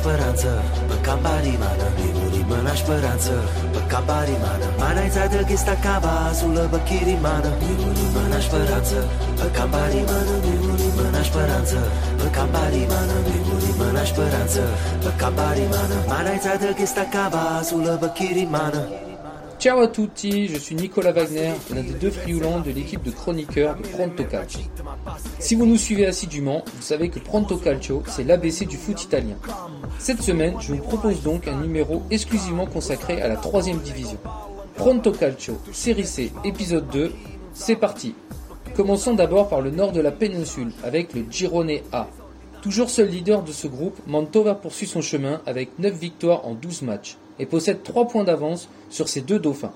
speranță. Pe capari mana Nimuri mana speranță. Pe capari mana Mana ița de ghista cava Sulă pe chiri mana Nimuri mana speranță. Pe capari mana Nimuri mana speranță. Pe capari mana Nimuri mana speranță. Pe capari mana Mana ița de ghista cava Sulă pe chiri mana Ciao à tutti, je suis Nicolas Wagner, l'un des deux friulants de l'équipe de chroniqueurs de Pronto Calcio. Si vous nous suivez assidûment, vous savez que Pronto Calcio, c'est l'ABC du foot italien. Cette semaine, je vous propose donc un numéro exclusivement consacré à la troisième division. Pronto Calcio, série C, épisode 2, c'est parti. Commençons d'abord par le nord de la péninsule, avec le Girone A. Toujours seul leader de ce groupe, Mantova poursuit son chemin avec 9 victoires en 12 matchs et possède 3 points d'avance sur ses deux dauphins.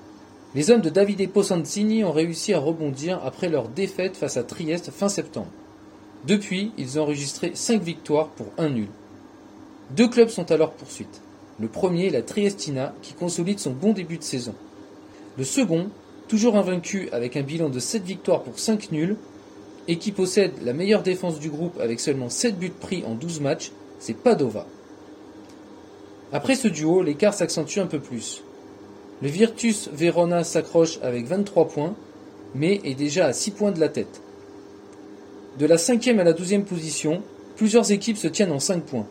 Les hommes de Davide Posancini ont réussi à rebondir après leur défaite face à Trieste fin septembre. Depuis, ils ont enregistré 5 victoires pour un nul. Deux clubs sont à leur poursuite. Le premier la Triestina qui consolide son bon début de saison. Le second, toujours invaincu avec un bilan de 7 victoires pour 5 nuls, et qui possède la meilleure défense du groupe avec seulement 7 buts pris en 12 matchs, c'est Padova. Après ce duo, l'écart s'accentue un peu plus. Le Virtus Verona s'accroche avec 23 points, mais est déjà à 6 points de la tête. De la 5e à la 12e position, plusieurs équipes se tiennent en 5 points.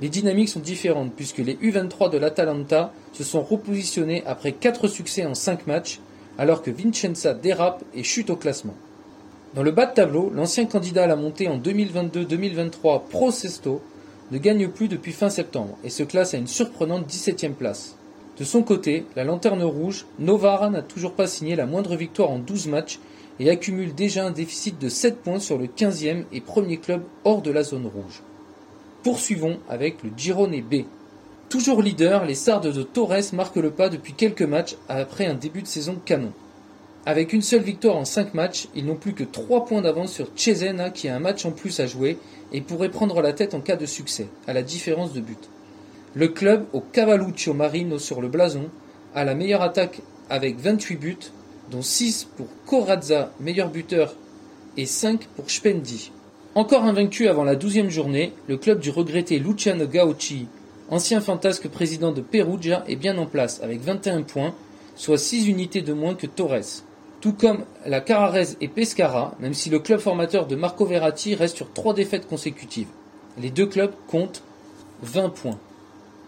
Les dynamiques sont différentes puisque les U23 de l'Atalanta se sont repositionnés après 4 succès en 5 matchs, alors que Vincenza dérape et chute au classement. Dans le bas de tableau, l'ancien candidat à la montée en 2022-2023 Pro Sesto ne gagne plus depuis fin septembre et se classe à une surprenante 17e place. De son côté, la lanterne rouge, Novara n'a toujours pas signé la moindre victoire en 12 matchs et accumule déjà un déficit de 7 points sur le 15e et premier club hors de la zone rouge. Poursuivons avec le Girone B. Toujours leader, les Sardes de Torres marquent le pas depuis quelques matchs après un début de saison canon. Avec une seule victoire en 5 matchs, ils n'ont plus que 3 points d'avance sur Cesena qui a un match en plus à jouer et pourrait prendre la tête en cas de succès, à la différence de but. Le club au Cavalluccio Marino sur le blason a la meilleure attaque avec 28 buts, dont 6 pour Corazza, meilleur buteur, et 5 pour Spendi. Encore invaincu avant la 12e journée, le club du regretté Luciano Gauci, ancien fantasque président de Perugia, est bien en place avec 21 points, soit 6 unités de moins que Torres tout comme la Carrarese et Pescara, même si le club formateur de Marco Verratti reste sur trois défaites consécutives. Les deux clubs comptent 20 points.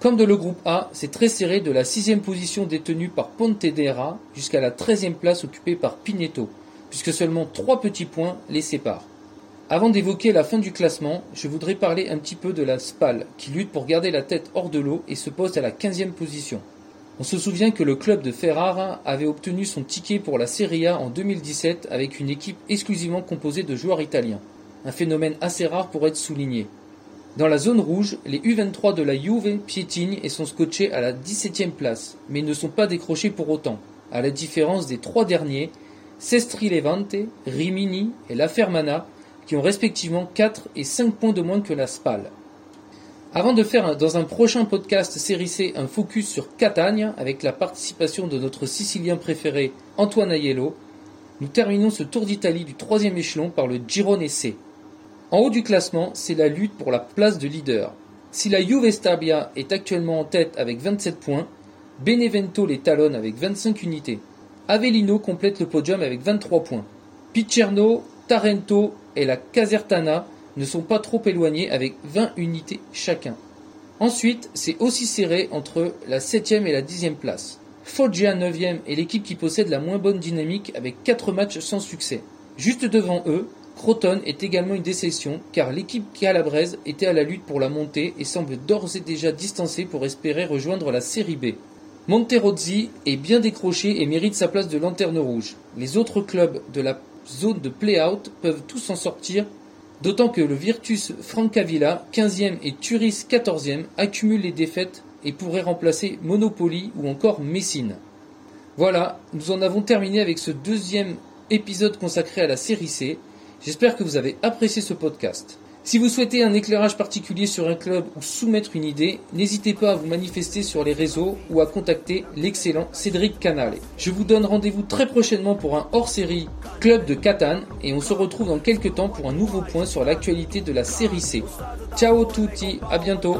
Comme de le groupe A, c'est très serré de la sixième position détenue par Pontedera jusqu'à la treizième place occupée par Pineto, puisque seulement trois petits points les séparent. Avant d'évoquer la fin du classement, je voudrais parler un petit peu de la SPAL, qui lutte pour garder la tête hors de l'eau et se pose à la quinzième position. On se souvient que le club de Ferrara avait obtenu son ticket pour la Serie A en 2017 avec une équipe exclusivement composée de joueurs italiens. Un phénomène assez rare pour être souligné. Dans la zone rouge, les U23 de la Juve piétinent et sont scotchés à la 17e place, mais ne sont pas décrochés pour autant, à la différence des trois derniers, Sestri Levante, Rimini et La Fermana, qui ont respectivement 4 et 5 points de moins que la Spal. Avant de faire dans un prochain podcast série C un focus sur Catagne avec la participation de notre Sicilien préféré Antoine Aiello, nous terminons ce tour d'Italie du troisième échelon par le Girone C. En haut du classement, c'est la lutte pour la place de leader. Si la Juve Stabia est actuellement en tête avec 27 points, Benevento les talonne avec 25 unités. Avellino complète le podium avec 23 points. Picerno, Tarento et la Casertana ne sont pas trop éloignés avec 20 unités chacun. Ensuite, c'est aussi serré entre la 7e et la 10e place. Foggia 9e est l'équipe qui possède la moins bonne dynamique avec 4 matchs sans succès. Juste devant eux, Croton est également une déception car l'équipe calabraise était à la lutte pour la montée et semble d'ores et déjà distancée pour espérer rejoindre la série B. Monterozzi est bien décroché et mérite sa place de lanterne rouge. Les autres clubs de la zone de play-out peuvent tous s'en sortir D'autant que le Virtus Francavilla, 15e et Turis, 14e, accumulent les défaites et pourraient remplacer Monopoly ou encore Messine. Voilà, nous en avons terminé avec ce deuxième épisode consacré à la série C. J'espère que vous avez apprécié ce podcast. Si vous souhaitez un éclairage particulier sur un club ou soumettre une idée, n'hésitez pas à vous manifester sur les réseaux ou à contacter l'excellent Cédric Canale. Je vous donne rendez-vous très prochainement pour un hors-série Club de Catane et on se retrouve dans quelques temps pour un nouveau point sur l'actualité de la série C. Ciao tutti, à bientôt